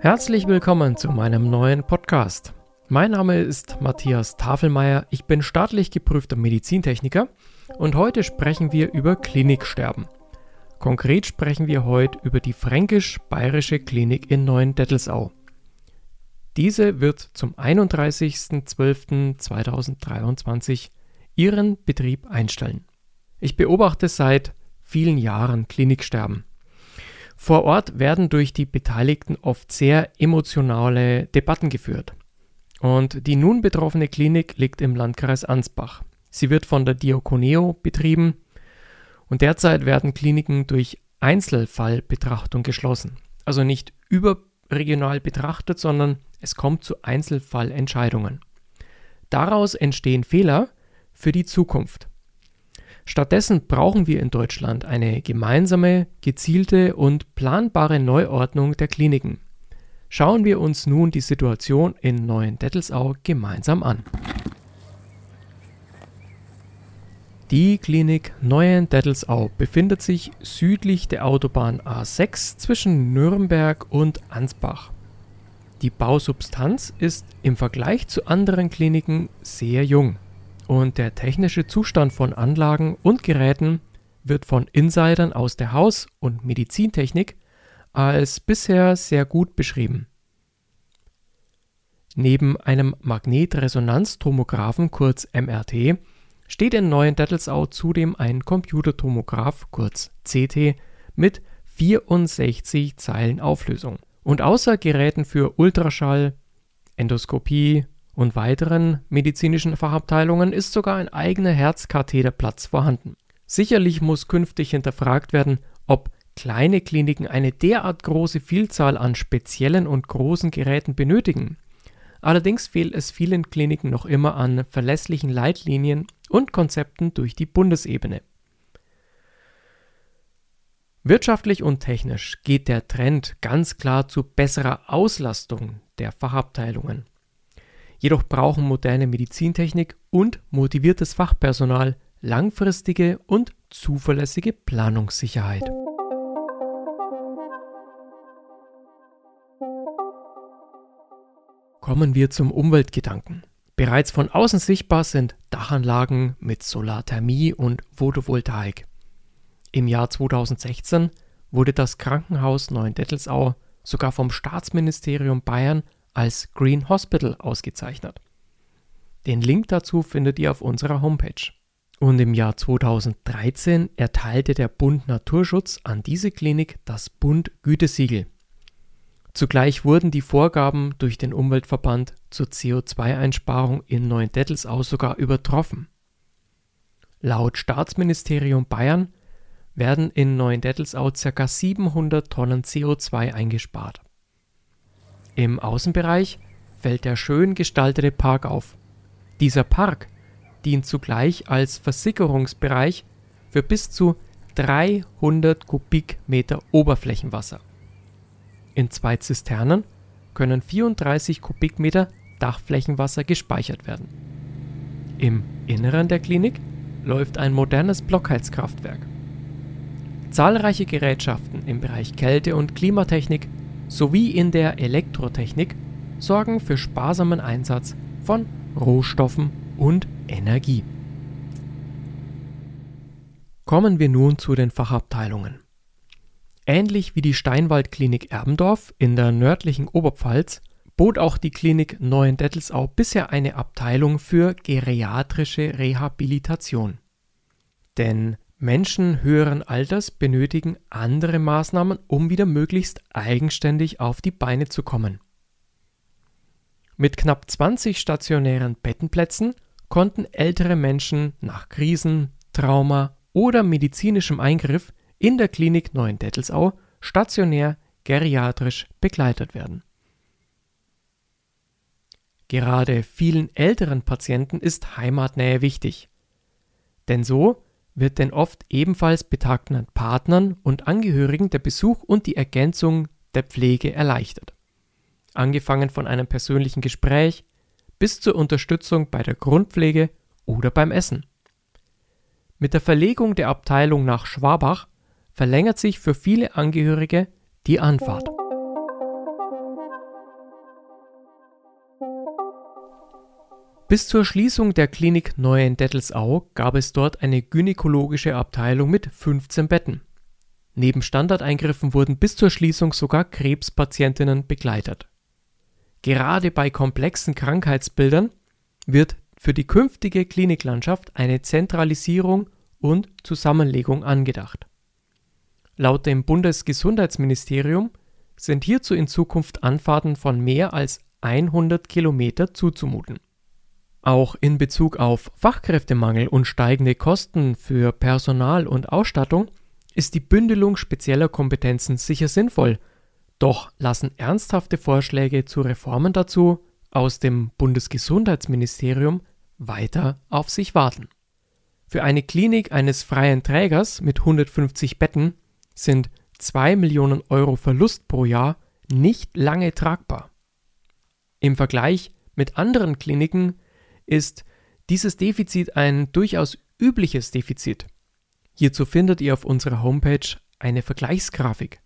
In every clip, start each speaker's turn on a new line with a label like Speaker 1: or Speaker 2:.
Speaker 1: Herzlich willkommen zu meinem neuen Podcast. Mein Name ist Matthias Tafelmeier, ich bin staatlich geprüfter Medizintechniker und heute sprechen wir über Kliniksterben. Konkret sprechen wir heute über die Fränkisch-Bayerische Klinik in Neuendettelsau. Diese wird zum 31.12.2023 ihren Betrieb einstellen. Ich beobachte seit vielen Jahren Kliniksterben. Vor Ort werden durch die Beteiligten oft sehr emotionale Debatten geführt. Und die nun betroffene Klinik liegt im Landkreis Ansbach. Sie wird von der Diakoneo betrieben und derzeit werden Kliniken durch Einzelfallbetrachtung geschlossen. Also nicht überregional betrachtet, sondern es kommt zu Einzelfallentscheidungen. Daraus entstehen Fehler für die Zukunft. Stattdessen brauchen wir in Deutschland eine gemeinsame, gezielte und planbare Neuordnung der Kliniken. Schauen wir uns nun die Situation in Neuendettelsau gemeinsam an. Die Klinik Neuendettelsau befindet sich südlich der Autobahn A6 zwischen Nürnberg und Ansbach. Die Bausubstanz ist im Vergleich zu anderen Kliniken sehr jung und der technische Zustand von Anlagen und Geräten wird von Insidern aus der Haus- und Medizintechnik als bisher sehr gut beschrieben. Neben einem Magnetresonanztomographen kurz MRT steht in Neuendettelsau zudem ein Computertomograph kurz CT mit 64 Zeilen Auflösung. Und außer Geräten für Ultraschall, Endoskopie, und weiteren medizinischen Fachabteilungen ist sogar ein eigener Herzkatheterplatz vorhanden. Sicherlich muss künftig hinterfragt werden, ob kleine Kliniken eine derart große Vielzahl an speziellen und großen Geräten benötigen. Allerdings fehlt es vielen Kliniken noch immer an verlässlichen Leitlinien und Konzepten durch die Bundesebene. Wirtschaftlich und technisch geht der Trend ganz klar zu besserer Auslastung der Fachabteilungen. Jedoch brauchen moderne Medizintechnik und motiviertes Fachpersonal langfristige und zuverlässige Planungssicherheit. Kommen wir zum Umweltgedanken. Bereits von außen sichtbar sind Dachanlagen mit Solarthermie und Photovoltaik. Im Jahr 2016 wurde das Krankenhaus Neuendettelsau sogar vom Staatsministerium Bayern als Green Hospital ausgezeichnet. Den Link dazu findet ihr auf unserer Homepage. Und im Jahr 2013 erteilte der Bund Naturschutz an diese Klinik das Bund Gütesiegel. Zugleich wurden die Vorgaben durch den Umweltverband zur CO2-Einsparung in Neuendettelsau sogar übertroffen. Laut Staatsministerium Bayern werden in Neuendettelsau ca. 700 Tonnen CO2 eingespart. Im Außenbereich fällt der schön gestaltete Park auf. Dieser Park dient zugleich als Versickerungsbereich für bis zu 300 Kubikmeter Oberflächenwasser. In zwei Zisternen können 34 Kubikmeter Dachflächenwasser gespeichert werden. Im Inneren der Klinik läuft ein modernes Blockheizkraftwerk. Zahlreiche Gerätschaften im Bereich Kälte- und Klimatechnik sowie in der Elektrotechnik sorgen für sparsamen Einsatz von Rohstoffen und Energie. Kommen wir nun zu den Fachabteilungen. Ähnlich wie die Steinwaldklinik Erbendorf in der nördlichen Oberpfalz bot auch die Klinik Neuendettelsau bisher eine Abteilung für geriatrische Rehabilitation. Denn Menschen höheren Alters benötigen andere Maßnahmen, um wieder möglichst eigenständig auf die Beine zu kommen. Mit knapp 20 stationären Bettenplätzen konnten ältere Menschen nach Krisen, Trauma oder medizinischem Eingriff in der Klinik Neuendettelsau stationär geriatrisch begleitet werden. Gerade vielen älteren Patienten ist Heimatnähe wichtig. Denn so wird den oft ebenfalls betagten Partnern und Angehörigen der Besuch und die Ergänzung der Pflege erleichtert. Angefangen von einem persönlichen Gespräch bis zur Unterstützung bei der Grundpflege oder beim Essen. Mit der Verlegung der Abteilung nach Schwabach verlängert sich für viele Angehörige die Anfahrt. Bis zur Schließung der Klinik Neuendettelsau gab es dort eine gynäkologische Abteilung mit 15 Betten. Neben Standardeingriffen wurden bis zur Schließung sogar Krebspatientinnen begleitet. Gerade bei komplexen Krankheitsbildern wird für die künftige Kliniklandschaft eine Zentralisierung und Zusammenlegung angedacht. Laut dem Bundesgesundheitsministerium sind hierzu in Zukunft Anfahrten von mehr als 100 Kilometer zuzumuten. Auch in Bezug auf Fachkräftemangel und steigende Kosten für Personal und Ausstattung ist die Bündelung spezieller Kompetenzen sicher sinnvoll, doch lassen ernsthafte Vorschläge zu Reformen dazu aus dem Bundesgesundheitsministerium weiter auf sich warten. Für eine Klinik eines freien Trägers mit 150 Betten sind 2 Millionen Euro Verlust pro Jahr nicht lange tragbar. Im Vergleich mit anderen Kliniken ist dieses Defizit ein durchaus übliches Defizit. Hierzu findet ihr auf unserer Homepage eine Vergleichsgrafik.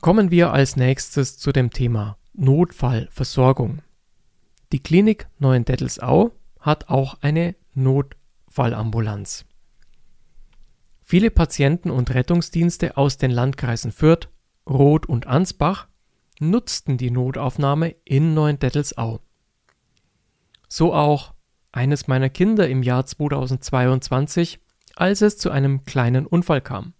Speaker 1: Kommen wir als nächstes zu dem Thema Notfallversorgung. Die Klinik Neuendettelsau hat auch eine Notfallambulanz. Viele Patienten und Rettungsdienste aus den Landkreisen Fürth, Roth und Ansbach nutzten die Notaufnahme in Neuendettelsau. So auch eines meiner Kinder im Jahr 2022, als es zu einem kleinen Unfall kam.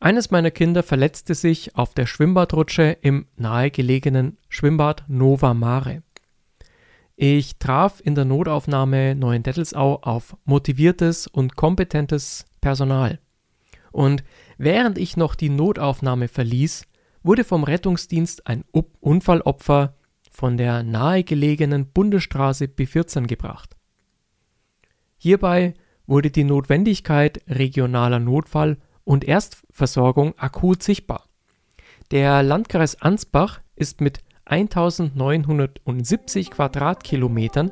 Speaker 1: Eines meiner Kinder verletzte sich auf der Schwimmbadrutsche im nahegelegenen Schwimmbad Nova Mare. Ich traf in der Notaufnahme Neuendettelsau auf motiviertes und kompetentes Personal. Und während ich noch die Notaufnahme verließ, wurde vom Rettungsdienst ein Unfallopfer von der nahegelegenen Bundesstraße B14 gebracht. Hierbei wurde die Notwendigkeit regionaler Notfall- und Erstversorgung akut sichtbar. Der Landkreis Ansbach ist mit 1970 Quadratkilometern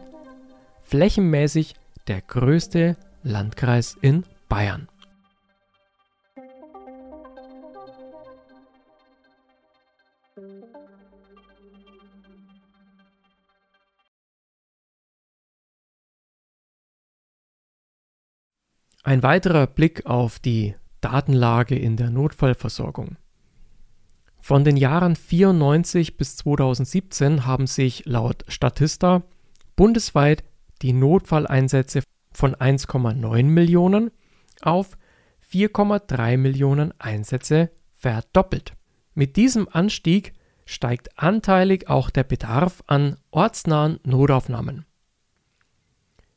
Speaker 1: flächenmäßig der größte Landkreis in Bayern. Ein weiterer Blick auf die Datenlage in der Notfallversorgung. Von den Jahren 94 bis 2017 haben sich laut Statista bundesweit die Notfalleinsätze von 1,9 Millionen auf 4,3 Millionen Einsätze verdoppelt. Mit diesem Anstieg steigt anteilig auch der Bedarf an ortsnahen Notaufnahmen.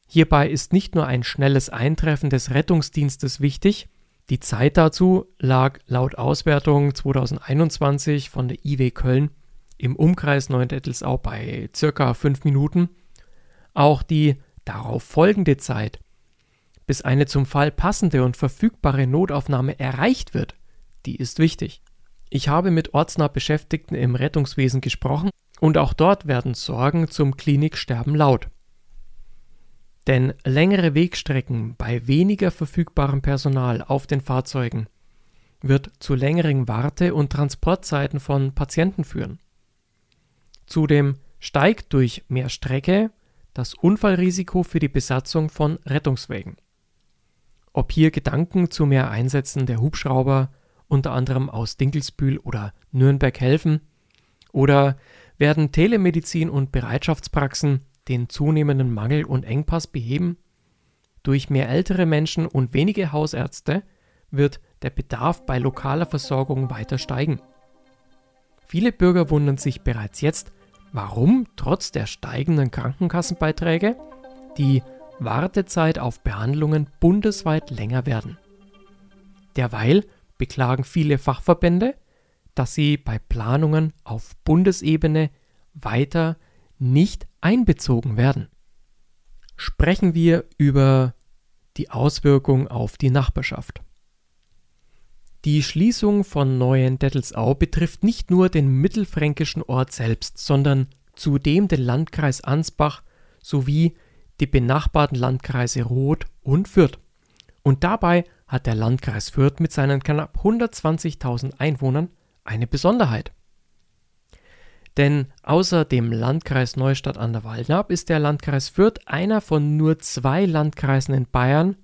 Speaker 1: Hierbei ist nicht nur ein schnelles Eintreffen des Rettungsdienstes wichtig, die Zeit dazu lag laut Auswertung 2021 von der IW Köln im Umkreis Neuendettelsau bei circa 5 Minuten. Auch die darauf folgende Zeit, bis eine zum Fall passende und verfügbare Notaufnahme erreicht wird, die ist wichtig. Ich habe mit ortsnah Beschäftigten im Rettungswesen gesprochen und auch dort werden Sorgen zum Kliniksterben laut. Denn längere Wegstrecken bei weniger verfügbarem Personal auf den Fahrzeugen wird zu längeren Warte- und Transportzeiten von Patienten führen. Zudem steigt durch mehr Strecke das Unfallrisiko für die Besatzung von Rettungswägen. Ob hier Gedanken zu mehr Einsätzen der Hubschrauber unter anderem aus Dinkelsbühl oder Nürnberg helfen, oder werden Telemedizin und Bereitschaftspraxen den zunehmenden Mangel und Engpass beheben? Durch mehr ältere Menschen und wenige Hausärzte wird der Bedarf bei lokaler Versorgung weiter steigen. Viele Bürger wundern sich bereits jetzt, warum trotz der steigenden Krankenkassenbeiträge die Wartezeit auf Behandlungen bundesweit länger werden. Derweil beklagen viele Fachverbände, dass sie bei Planungen auf Bundesebene weiter nicht einbezogen werden. Sprechen wir über die Auswirkung auf die Nachbarschaft. Die Schließung von Neuendettelsau betrifft nicht nur den mittelfränkischen Ort selbst, sondern zudem den Landkreis Ansbach sowie die benachbarten Landkreise Roth und Fürth. Und dabei hat der Landkreis Fürth mit seinen knapp 120.000 Einwohnern eine Besonderheit. Denn außer dem Landkreis Neustadt an der Waldnab ist der Landkreis Fürth einer von nur zwei Landkreisen in Bayern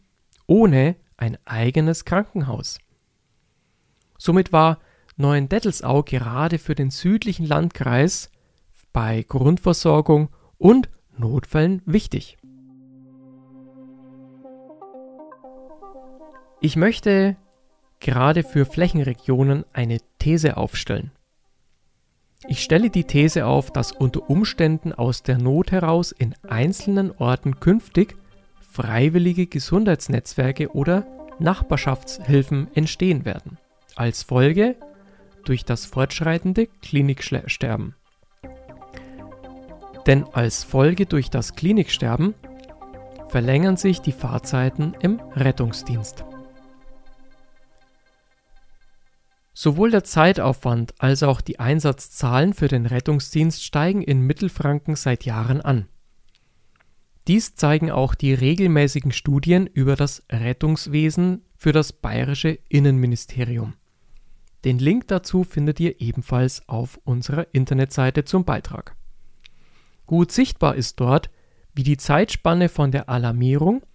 Speaker 1: ohne ein eigenes Krankenhaus. Somit war Neuendettelsau gerade für den südlichen Landkreis bei Grundversorgung und Notfällen wichtig. Ich möchte gerade für Flächenregionen eine These aufstellen. Ich stelle die These auf, dass unter Umständen aus der Not heraus in einzelnen Orten künftig freiwillige Gesundheitsnetzwerke oder Nachbarschaftshilfen entstehen werden, als Folge durch das fortschreitende Kliniksterben. Denn als Folge durch das Kliniksterben verlängern sich die Fahrzeiten im Rettungsdienst. Sowohl der Zeitaufwand als auch die Einsatzzahlen für den Rettungsdienst steigen in Mittelfranken seit Jahren an. Dies zeigen auch die regelmäßigen Studien über das Rettungswesen für das bayerische Innenministerium. Den Link dazu findet ihr ebenfalls auf unserer Internetseite zum Beitrag. Gut sichtbar ist dort, wie die Zeitspanne von der Alarmierung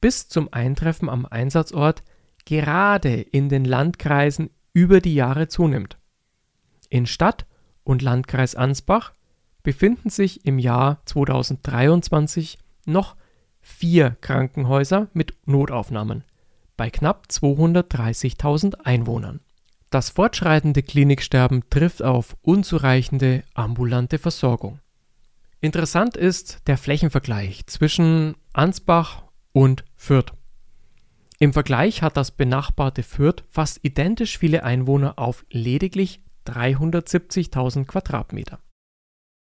Speaker 1: bis zum Eintreffen am Einsatzort gerade in den Landkreisen über die Jahre zunimmt. In Stadt und Landkreis Ansbach befinden sich im Jahr 2023 noch vier Krankenhäuser mit Notaufnahmen bei knapp 230.000 Einwohnern. Das fortschreitende Kliniksterben trifft auf unzureichende ambulante Versorgung. Interessant ist der Flächenvergleich zwischen Ansbach und Fürth. Im Vergleich hat das benachbarte Fürth fast identisch viele Einwohner auf lediglich 370.000 Quadratmeter.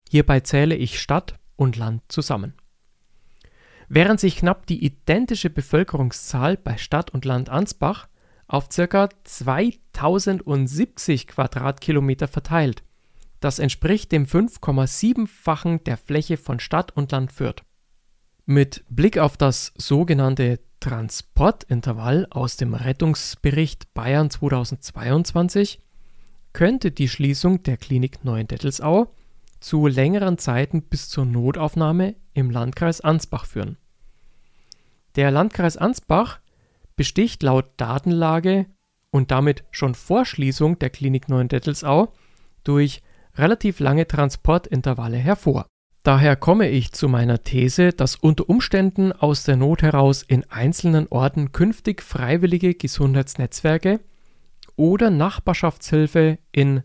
Speaker 1: Hierbei zähle ich Stadt und Land zusammen. Während sich knapp die identische Bevölkerungszahl bei Stadt und Land Ansbach auf ca. 2070 Quadratkilometer verteilt. Das entspricht dem 5,7-fachen der Fläche von Stadt und Land Fürth. Mit Blick auf das sogenannte Transportintervall aus dem Rettungsbericht Bayern 2022 könnte die Schließung der Klinik Neuendettelsau zu längeren Zeiten bis zur Notaufnahme im Landkreis Ansbach führen. Der Landkreis Ansbach besticht laut Datenlage und damit schon vor Schließung der Klinik Neuendettelsau durch relativ lange Transportintervalle hervor. Daher komme ich zu meiner These, dass unter Umständen aus der Not heraus in einzelnen Orten künftig freiwillige Gesundheitsnetzwerke oder Nachbarschaftshilfe in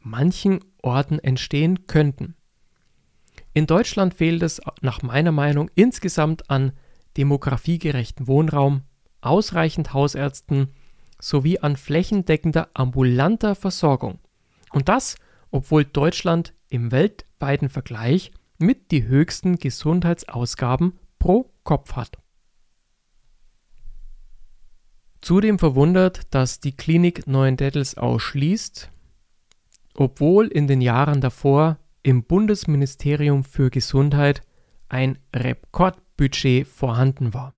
Speaker 1: manchen Orten entstehen könnten. In Deutschland fehlt es nach meiner Meinung insgesamt an demografiegerechten Wohnraum, ausreichend Hausärzten sowie an flächendeckender ambulanter Versorgung. Und das, obwohl Deutschland im weltweiten Vergleich mit die höchsten Gesundheitsausgaben pro Kopf hat. Zudem verwundert, dass die Klinik Neuendettelsau schließt, obwohl in den Jahren davor im Bundesministerium für Gesundheit ein Rekordbudget vorhanden war.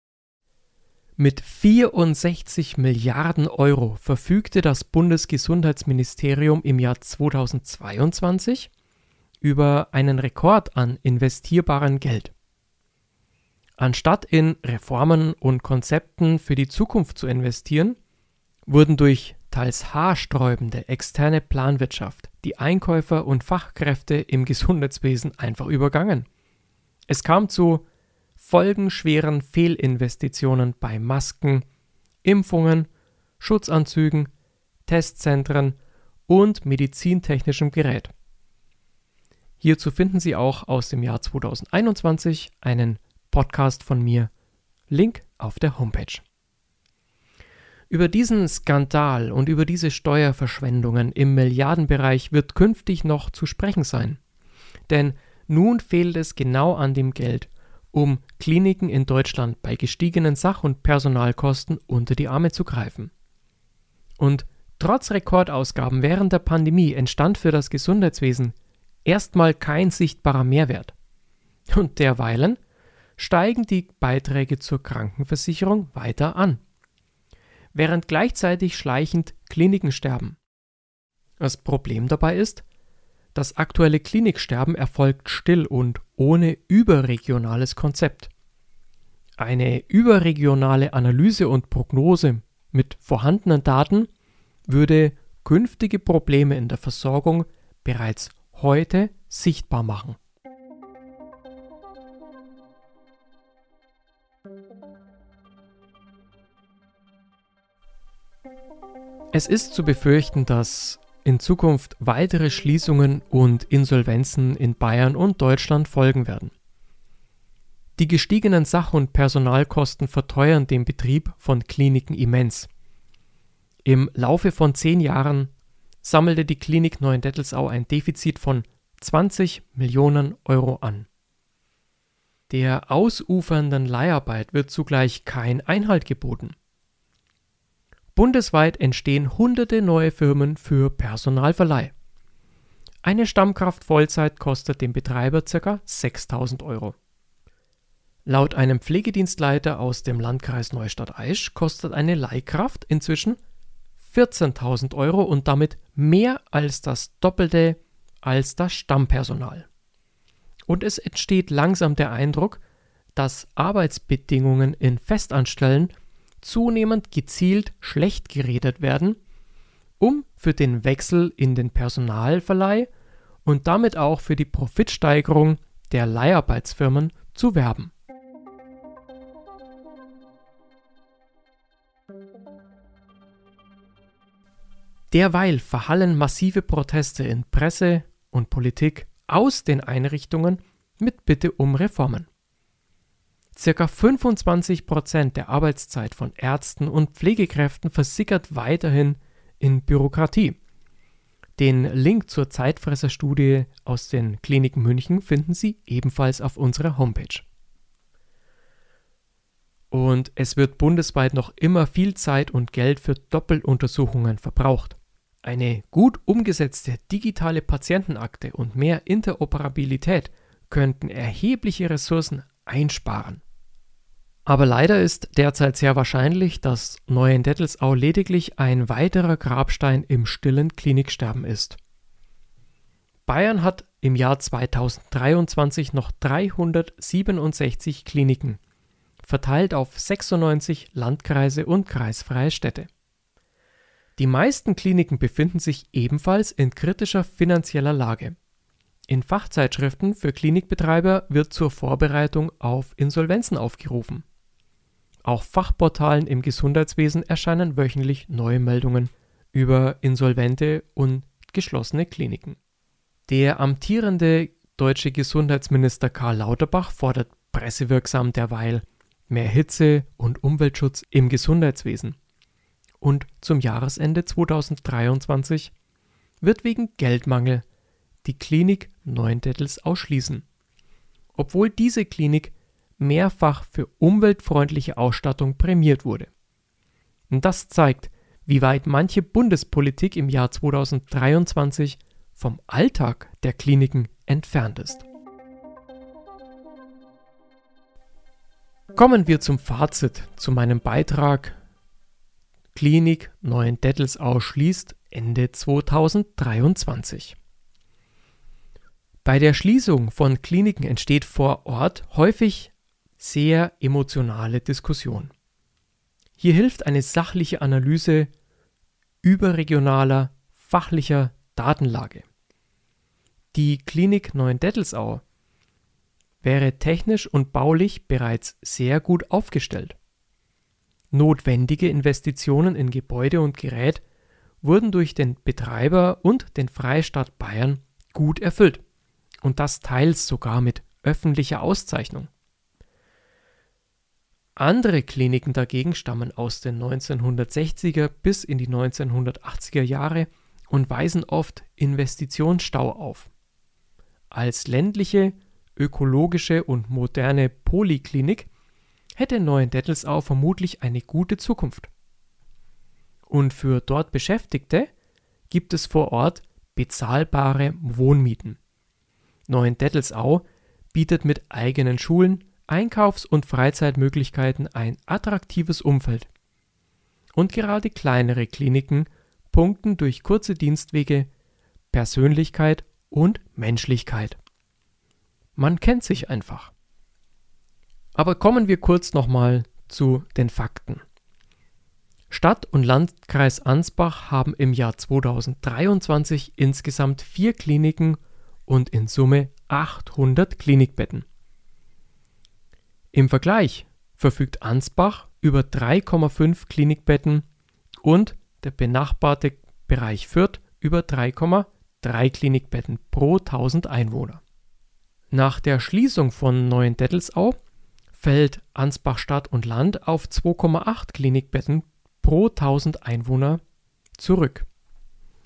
Speaker 1: Mit 64 Milliarden Euro verfügte das Bundesgesundheitsministerium im Jahr 2022 über einen Rekord an investierbarem Geld. Anstatt in Reformen und Konzepten für die Zukunft zu investieren, wurden durch teils haarsträubende externe Planwirtschaft die Einkäufer und Fachkräfte im Gesundheitswesen einfach übergangen. Es kam zu folgenschweren Fehlinvestitionen bei Masken, Impfungen, Schutzanzügen, Testzentren und medizintechnischem Gerät. Hierzu finden Sie auch aus dem Jahr 2021 einen Podcast von mir. Link auf der Homepage. Über diesen Skandal und über diese Steuerverschwendungen im Milliardenbereich wird künftig noch zu sprechen sein. Denn nun fehlt es genau an dem Geld, um Kliniken in Deutschland bei gestiegenen Sach- und Personalkosten unter die Arme zu greifen. Und trotz Rekordausgaben während der Pandemie entstand für das Gesundheitswesen erstmal kein sichtbarer Mehrwert. Und derweilen steigen die Beiträge zur Krankenversicherung weiter an, während gleichzeitig schleichend Kliniken sterben. Das Problem dabei ist, das aktuelle Kliniksterben erfolgt still und ohne überregionales Konzept. Eine überregionale Analyse und Prognose mit vorhandenen Daten würde künftige Probleme in der Versorgung bereits heute sichtbar machen. Es ist zu befürchten, dass in Zukunft weitere Schließungen und Insolvenzen in Bayern und Deutschland folgen werden. Die gestiegenen Sach- und Personalkosten verteuern den Betrieb von Kliniken immens. Im Laufe von zehn Jahren sammelte die Klinik Neuendettelsau ein Defizit von 20 Millionen Euro an. Der ausufernden Leiharbeit wird zugleich kein Einhalt geboten. Bundesweit entstehen hunderte neue Firmen für Personalverleih. Eine Stammkraft Vollzeit kostet dem Betreiber ca. 6000 Euro. Laut einem Pflegedienstleiter aus dem Landkreis Neustadt-Aisch kostet eine Leihkraft inzwischen 14.000 Euro und damit mehr als das Doppelte als das Stammpersonal. Und es entsteht langsam der Eindruck, dass Arbeitsbedingungen in Festanstellen zunehmend gezielt schlecht geredet werden, um für den Wechsel in den Personalverleih und damit auch für die Profitsteigerung der Leiharbeitsfirmen zu werben. Derweil verhallen massive Proteste in Presse und Politik aus den Einrichtungen mit Bitte um Reformen. Circa 25 Prozent der Arbeitszeit von Ärzten und Pflegekräften versickert weiterhin in Bürokratie. Den Link zur Zeitfresserstudie aus den Kliniken München finden Sie ebenfalls auf unserer Homepage. Und es wird bundesweit noch immer viel Zeit und Geld für Doppeluntersuchungen verbraucht. Eine gut umgesetzte digitale Patientenakte und mehr Interoperabilität könnten erhebliche Ressourcen einsparen. Aber leider ist derzeit sehr wahrscheinlich, dass Neuendettelsau lediglich ein weiterer Grabstein im stillen Kliniksterben ist. Bayern hat im Jahr 2023 noch 367 Kliniken, verteilt auf 96 Landkreise und kreisfreie Städte. Die meisten Kliniken befinden sich ebenfalls in kritischer finanzieller Lage. In Fachzeitschriften für Klinikbetreiber wird zur Vorbereitung auf Insolvenzen aufgerufen. Auf Fachportalen im Gesundheitswesen erscheinen wöchentlich neue Meldungen über insolvente und geschlossene Kliniken. Der amtierende deutsche Gesundheitsminister Karl Lauterbach fordert pressewirksam derweil mehr Hitze und Umweltschutz im Gesundheitswesen. Und zum Jahresende 2023 wird wegen Geldmangel die Klinik Neuendettels ausschließen. Obwohl diese Klinik mehrfach für umweltfreundliche Ausstattung prämiert wurde. Und das zeigt, wie weit manche Bundespolitik im Jahr 2023 vom Alltag der Kliniken entfernt ist. Kommen wir zum Fazit zu meinem Beitrag Klinik Neuendettelsau schließt Ende 2023. Bei der Schließung von Kliniken entsteht vor Ort häufig sehr emotionale Diskussion. Hier hilft eine sachliche Analyse überregionaler, fachlicher Datenlage. Die Klinik Neuendettelsau wäre technisch und baulich bereits sehr gut aufgestellt. Notwendige Investitionen in Gebäude und Gerät wurden durch den Betreiber und den Freistaat Bayern gut erfüllt und das teils sogar mit öffentlicher Auszeichnung. Andere Kliniken dagegen stammen aus den 1960er bis in die 1980er Jahre und weisen oft Investitionsstau auf. Als ländliche, ökologische und moderne Poliklinik hätte Neuendettelsau vermutlich eine gute Zukunft. Und für dort Beschäftigte gibt es vor Ort bezahlbare Wohnmieten. Neuendettelsau bietet mit eigenen Schulen, Einkaufs- und Freizeitmöglichkeiten ein attraktives Umfeld. Und gerade kleinere Kliniken punkten durch kurze Dienstwege, Persönlichkeit und Menschlichkeit. Man kennt sich einfach. Aber kommen wir kurz nochmal zu den Fakten. Stadt und Landkreis Ansbach haben im Jahr 2023 insgesamt vier Kliniken und in Summe 800 Klinikbetten. Im Vergleich verfügt Ansbach über 3,5 Klinikbetten und der benachbarte Bereich Fürth über 3,3 Klinikbetten pro 1000 Einwohner. Nach der Schließung von Neuendettelsau fällt Ansbach Stadt und Land auf 2,8 Klinikbetten pro 1000 Einwohner zurück.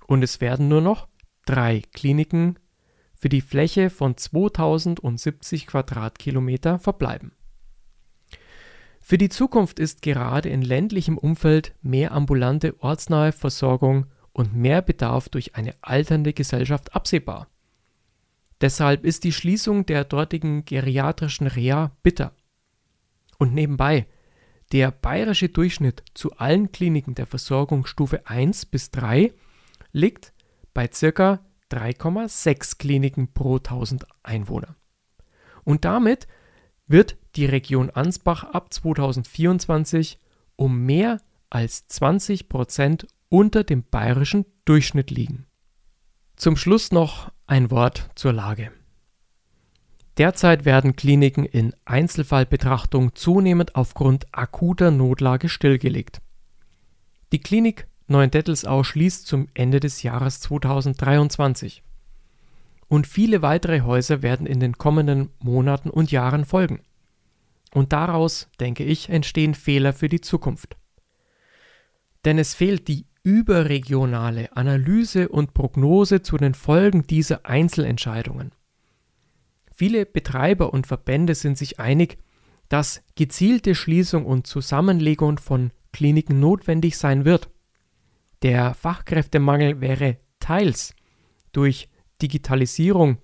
Speaker 1: Und es werden nur noch drei Kliniken für die Fläche von 2070 Quadratkilometer verbleiben. Für die Zukunft ist gerade in ländlichem Umfeld mehr ambulante ortsnahe Versorgung und mehr Bedarf durch eine alternde Gesellschaft absehbar. Deshalb ist die Schließung der dortigen geriatrischen Reha bitter. Und nebenbei, der bayerische Durchschnitt zu allen Kliniken der Versorgung Stufe 1 bis 3 liegt bei ca. 3,6 Kliniken pro 1000 Einwohner. Und damit wird die Region Ansbach ab 2024 um mehr als 20 Prozent unter dem bayerischen Durchschnitt liegen. Zum Schluss noch ein Wort zur Lage. Derzeit werden Kliniken in Einzelfallbetrachtung zunehmend aufgrund akuter Notlage stillgelegt. Die Klinik Neuendettelsau schließt zum Ende des Jahres 2023. Und viele weitere Häuser werden in den kommenden Monaten und Jahren folgen. Und daraus, denke ich, entstehen Fehler für die Zukunft. Denn es fehlt die überregionale Analyse und Prognose zu den Folgen dieser Einzelentscheidungen. Viele Betreiber und Verbände sind sich einig, dass gezielte Schließung und Zusammenlegung von Kliniken notwendig sein wird. Der Fachkräftemangel wäre teils durch Digitalisierung,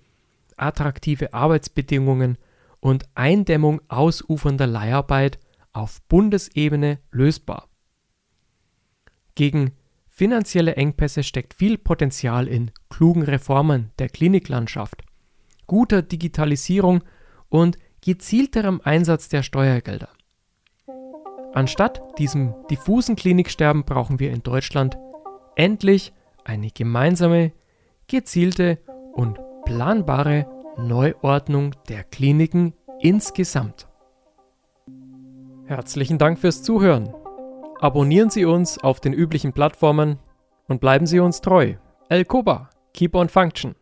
Speaker 1: attraktive Arbeitsbedingungen und Eindämmung ausufernder Leiharbeit auf Bundesebene lösbar. Gegen finanzielle Engpässe steckt viel Potenzial in klugen Reformen der Kliniklandschaft guter Digitalisierung und gezielterem Einsatz der Steuergelder. Anstatt diesem diffusen Kliniksterben brauchen wir in Deutschland endlich eine gemeinsame, gezielte und planbare Neuordnung der Kliniken insgesamt. Herzlichen Dank fürs Zuhören. Abonnieren Sie uns auf den üblichen Plattformen und bleiben Sie uns treu. El Koba, keep on function.